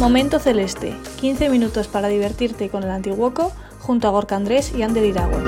Momento Celeste, 15 minutos para divertirte con el Antiguoco junto a Gorka Andrés y Ander Iragüe.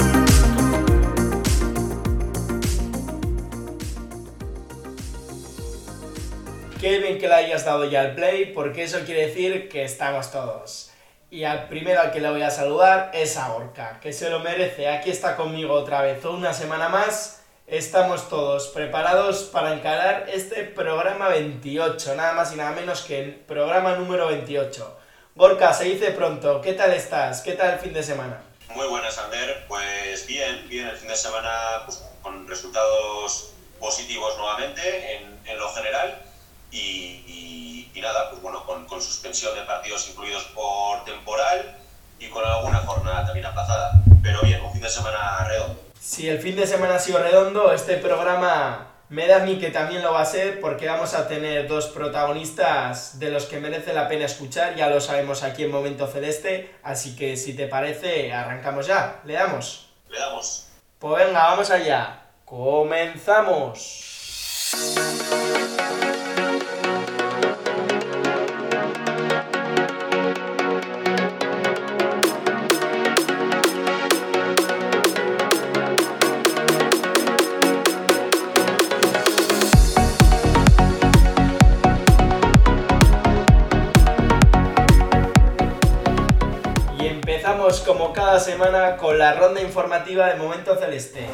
Qué bien que le hayas dado ya el play, porque eso quiere decir que estamos todos. Y al primero al que le voy a saludar es a Gorka, que se lo merece. Aquí está conmigo otra vez, una semana más. Estamos todos preparados para encarar este programa 28, nada más y nada menos que el programa número 28. Gorka, se dice pronto, ¿qué tal estás? ¿Qué tal el fin de semana? Muy buenas, Ander. Pues bien, bien, el fin de semana pues, con resultados positivos nuevamente en, en lo general y, y, nada, pues bueno, con, con, suspensión de partidos incluidos por temporal y con alguna jornada también aplazada. Pero bien, un fin de semana. Si el fin de semana ha sido redondo, este programa me da a mí que también lo va a ser porque vamos a tener dos protagonistas de los que merece la pena escuchar, ya lo sabemos aquí en Momento Celeste, así que si te parece, arrancamos ya, le damos. Le damos. Pues venga, vamos allá. Comenzamos. Semana con la ronda informativa de Momento Celeste.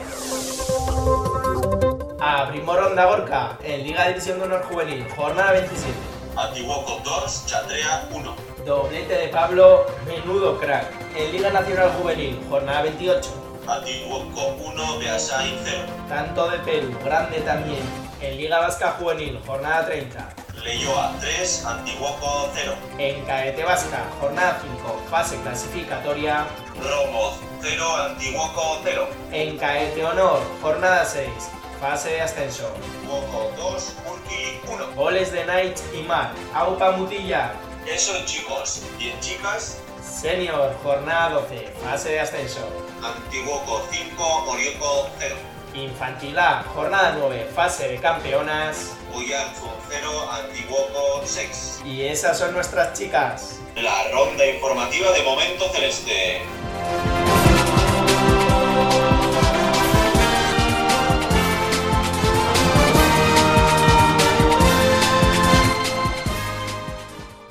Abrimos ronda Gorka en Liga División de Honor Juvenil, jornada 27. Antiguoco 2, Chandrea 1. Doblete de Pablo, menudo crack. En Liga Nacional Juvenil, jornada 28. Antiguoco 1, Beasain 0. Tanto de Perú, grande también. En Liga Vasca Juvenil, jornada 30. Leyoa 3, Antiguoco 0. En Caete Vasca, jornada 5, fase clasificatoria. Romo 0, Antiguoco 0. En Caete Honor, jornada 6, fase de ascenso. Antiguoco 2, Urqui 1. Goles de Knight y Mar, Aupa Mutilla. Eso en chicos. Y en chicas, Senior, jornada 12, fase de ascenso. Antiguoco 5, Orioco 0. Infantil A, jornada 9, fase de campeonas. Uyanzun 0, Antiguoco 6. Y esas son nuestras chicas. La ronda informativa de Momento Celeste.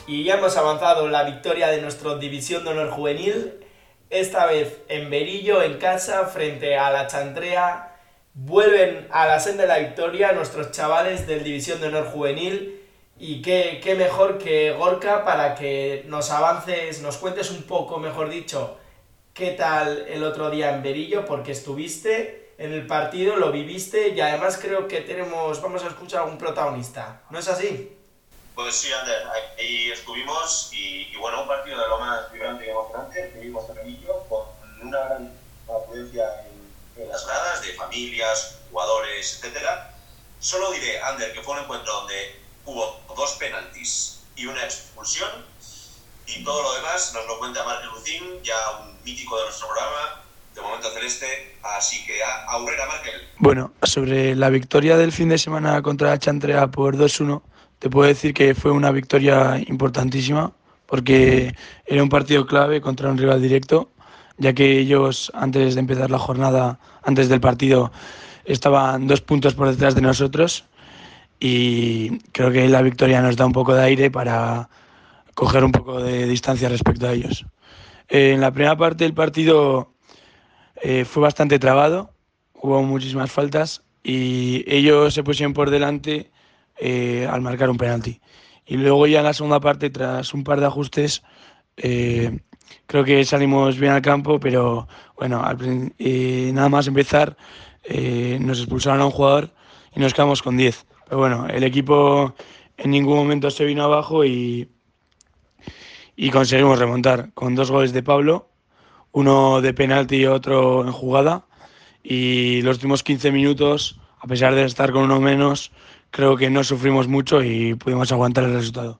Y ya hemos avanzado en la victoria de nuestra División de Honor Juvenil. Esta vez en Berillo, en casa, frente a la Chantrea. Vuelven a la senda de la victoria nuestros chavales del División de Honor Juvenil. Y qué, qué mejor que Gorka para que nos avances, nos cuentes un poco, mejor dicho, qué tal el otro día en Berillo, porque estuviste en el partido, lo viviste y además creo que tenemos, vamos a escuchar a un protagonista. ¿No es así? Pues sí, Ander, ahí estuvimos y, bueno, un partido de lo más vibrante y emocionante. Vivimos en Berillo con una gran afluencia en, las gradas de familias, jugadores, etcétera. Solo diré, Ander, que fue un encuentro donde hubo dos penaltis y una expulsión y todo lo demás nos lo cuenta Marc Lucín, ya un mítico de nuestro programa, de Momento Celeste, así que a Aurrera Markel. Bueno, sobre la victoria del fin de semana contra Chantrea por 2-1, te puedo decir que fue una victoria importantísima porque era un partido clave contra un rival directo, ya que ellos antes de empezar la jornada, antes del partido, estaban dos puntos por detrás de nosotros y creo que la victoria nos da un poco de aire para coger un poco de distancia respecto a ellos. Eh, en la primera parte del partido eh, fue bastante trabado, hubo muchísimas faltas y ellos se pusieron por delante eh, al marcar un penalti. Y luego ya en la segunda parte, tras un par de ajustes, eh, creo que salimos bien al campo, pero bueno, al eh, nada más empezar eh, nos expulsaron a un jugador y nos quedamos con 10. Pero bueno, el equipo en ningún momento se vino abajo y, y conseguimos remontar con dos goles de Pablo, uno de penalti y otro en jugada. Y los últimos 15 minutos, a pesar de estar con uno menos, creo que no sufrimos mucho y pudimos aguantar el resultado.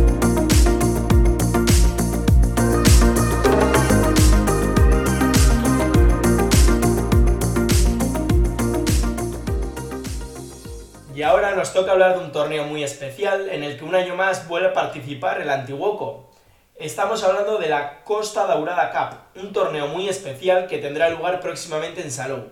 Nos toca hablar de un torneo muy especial en el que un año más vuelve a participar el Antiguoco. Estamos hablando de la Costa Daurada Cup, un torneo muy especial que tendrá lugar próximamente en Salou.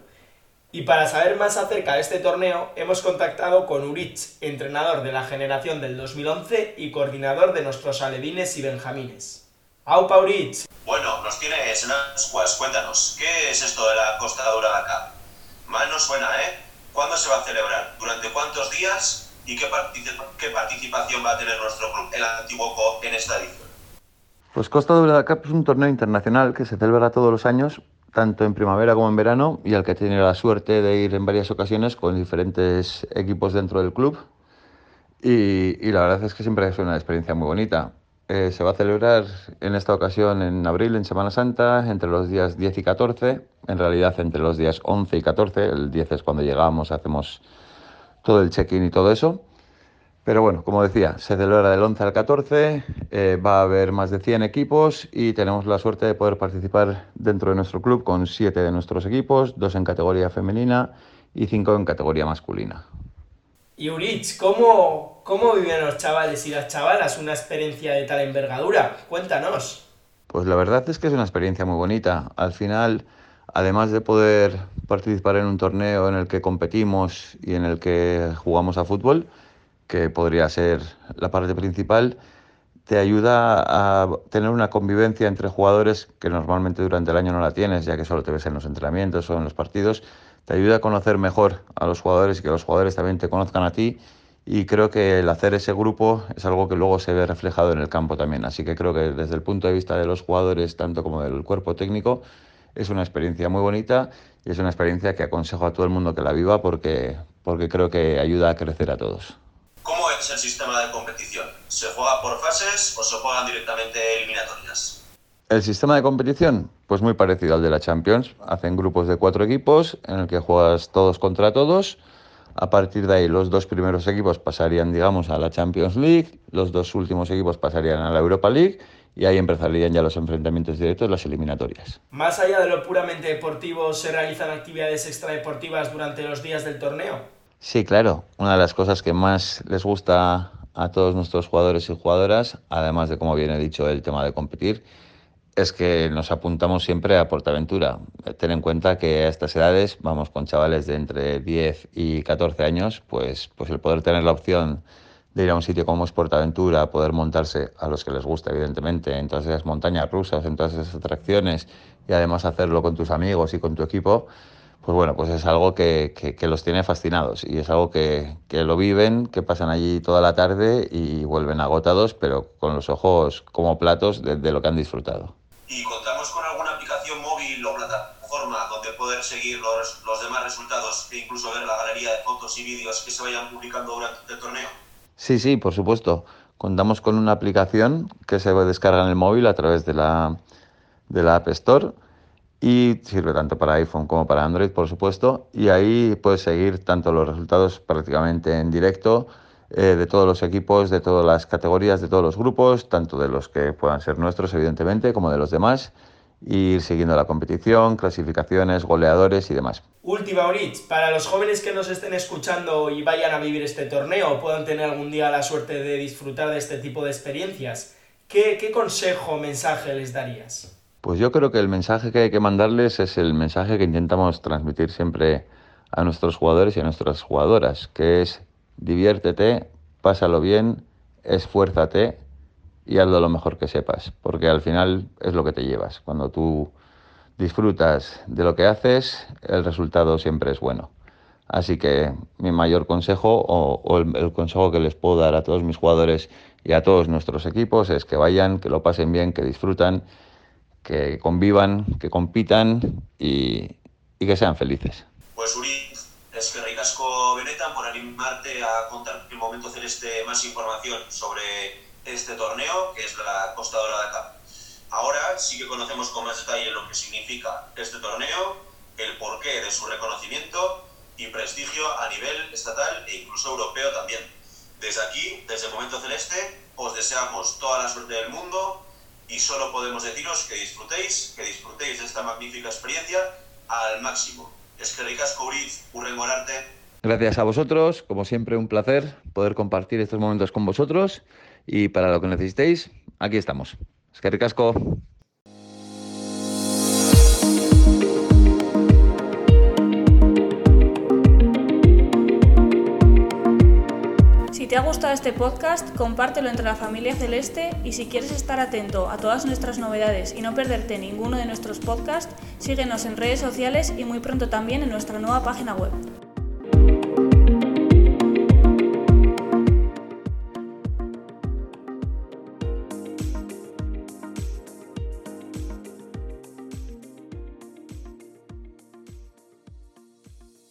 Y para saber más acerca de este torneo, hemos contactado con Urich, entrenador de la generación del 2011 y coordinador de nuestros alevines y benjamines. ¡Aupa Urich! Bueno, nos tienes en las cuéntanos, ¿qué es esto de la Costa Daurada Cup? Mal nos suena, ¿eh? ¿Cuándo se va a celebrar? ¿Durante cuántos días? ¿Y qué, participación va a tener nuestro club, el Antiguo Co, en esta edición? Pues Costa Daurada Cup es un torneo internacional que se celebra todos los años, tanto en primavera como en verano, y al que he tenido la suerte de ir en varias ocasiones con diferentes equipos dentro del club. Y, y la verdad es que siempre es una experiencia muy bonita. Eh, se va a celebrar en esta ocasión en abril, en Semana Santa, entre los días 10 y 14. En realidad, entre los días 11 y 14. El 10 es cuando llegamos, hacemos todo el check-in y todo eso. Pero bueno, como decía, se celebra del 11 al 14. Eh, va a haber más de 100 equipos y tenemos la suerte de poder participar dentro de nuestro club con 7 de nuestros equipos, 2 en categoría femenina y 5 en categoría masculina. Y Urich, ¿cómo, ¿cómo viven los chavales y las chavalas una experiencia de tal envergadura? Cuéntanos. Pues la verdad es que es una experiencia muy bonita. Al final, además de poder participar en un torneo en el que competimos y en el que jugamos a fútbol, que podría ser la parte principal, te ayuda a tener una convivencia entre jugadores que normalmente durante el año no la tienes, ya que solo te ves en los entrenamientos o en los partidos te ayuda a conocer mejor a los jugadores y que los jugadores también te conozcan a ti. Y creo que el hacer ese grupo es algo que luego se ve reflejado en el campo también. Así que creo que desde el punto de vista de los jugadores, tanto como del cuerpo técnico, es una experiencia muy bonita y es una experiencia que aconsejo a todo el mundo que la viva porque, porque creo que ayuda a crecer a todos. ¿Cómo es el sistema de competición? ¿Se juega por fases o se juegan directamente eliminatorias? El sistema de competición, pues muy parecido al de la Champions. Hacen grupos de cuatro equipos en el que juegas todos contra todos. A partir de ahí, los dos primeros equipos pasarían, digamos, a la Champions League, los dos últimos equipos pasarían a la Europa League y ahí empezarían ya los enfrentamientos directos, las eliminatorias. Más allá de lo puramente deportivo, ¿se realizan actividades extradeportivas durante los días del torneo? Sí, claro. Una de las cosas que más les gusta a todos nuestros jugadores y jugadoras, además de, como bien he dicho, el tema de competir, es que nos apuntamos siempre a Portaventura. Ten en cuenta que a estas edades vamos con chavales de entre 10 y 14 años, pues, pues el poder tener la opción de ir a un sitio como es Portaventura, poder montarse a los que les gusta, evidentemente, en todas esas montañas rusas, en todas esas atracciones y además hacerlo con tus amigos y con tu equipo, pues bueno, pues es algo que, que, los tiene fascinados y es algo que, que, lo viven, que pasan allí toda la tarde y vuelven agotados, pero con los ojos como platos de lo que han disfrutado y contamos con alguna aplicación móvil o plataforma donde poder seguir los, los demás resultados e incluso ver la galería de fotos y vídeos que se vayan publicando durante el torneo. Sí, sí, por supuesto. Contamos con una aplicación que se descarga en el móvil a través de la, de la App Store y sirve tanto para iPhone como para Android, por supuesto. Y ahí puedes seguir tanto los resultados prácticamente en directo eh, de todos los equipos, de todas las categorías, de todos los grupos, tanto de los que puedan ser nuestros, evidentemente, como de los demás, y ir siguiendo la competición, clasificaciones, goleadores y demás. Última, Orich, para los jóvenes que nos estén escuchando y vayan a vivir este torneo puedan tener algún día la suerte de disfrutar de este tipo de experiencias, ¿qué, qué consejo o mensaje les darías? Pues yo creo que el mensaje que hay que mandarles es el mensaje que intentamos transmitir siempre a nuestros jugadores y a nuestras jugadoras, que es diviértete, pásalo bien, esfuérzate y hazlo lo mejor que sepas, porque al final es lo que te llevas. Cuando tú disfrutas de lo que haces, el resultado siempre es bueno. Así que mi mayor consejo o, el, consejo que les puedo dar a todos mis jugadores y a todos nuestros equipos es que vayan, que lo pasen bien, que disfrutan, que convivan, que compitan y, que sean felices. Pues celeste más información sobre este torneo que es la Costa Dorada Cup. Ahora sí que conocemos con más detalle lo que significa este torneo, el porqué de su reconocimiento y prestigio a nivel estatal e incluso europeo también. Desde aquí, desde el Momento Celeste, os deseamos toda la suerte del mundo y solo podemos deciros que disfrutéis, que disfrutéis de esta magnífica experiencia al máximo. Es que ricas cobriz, arte. Gracias a vosotros, como siempre un placer poder compartir estos momentos con vosotros y para lo que necesitéis, aquí estamos. Es que. Si te ha gustado este podcast, compártelo entre la familia celeste y si quieres estar atento a todas nuestras novedades y no perderte ninguno de nuestros podcasts, síguenos en redes sociales y muy pronto también en nuestra nueva página web.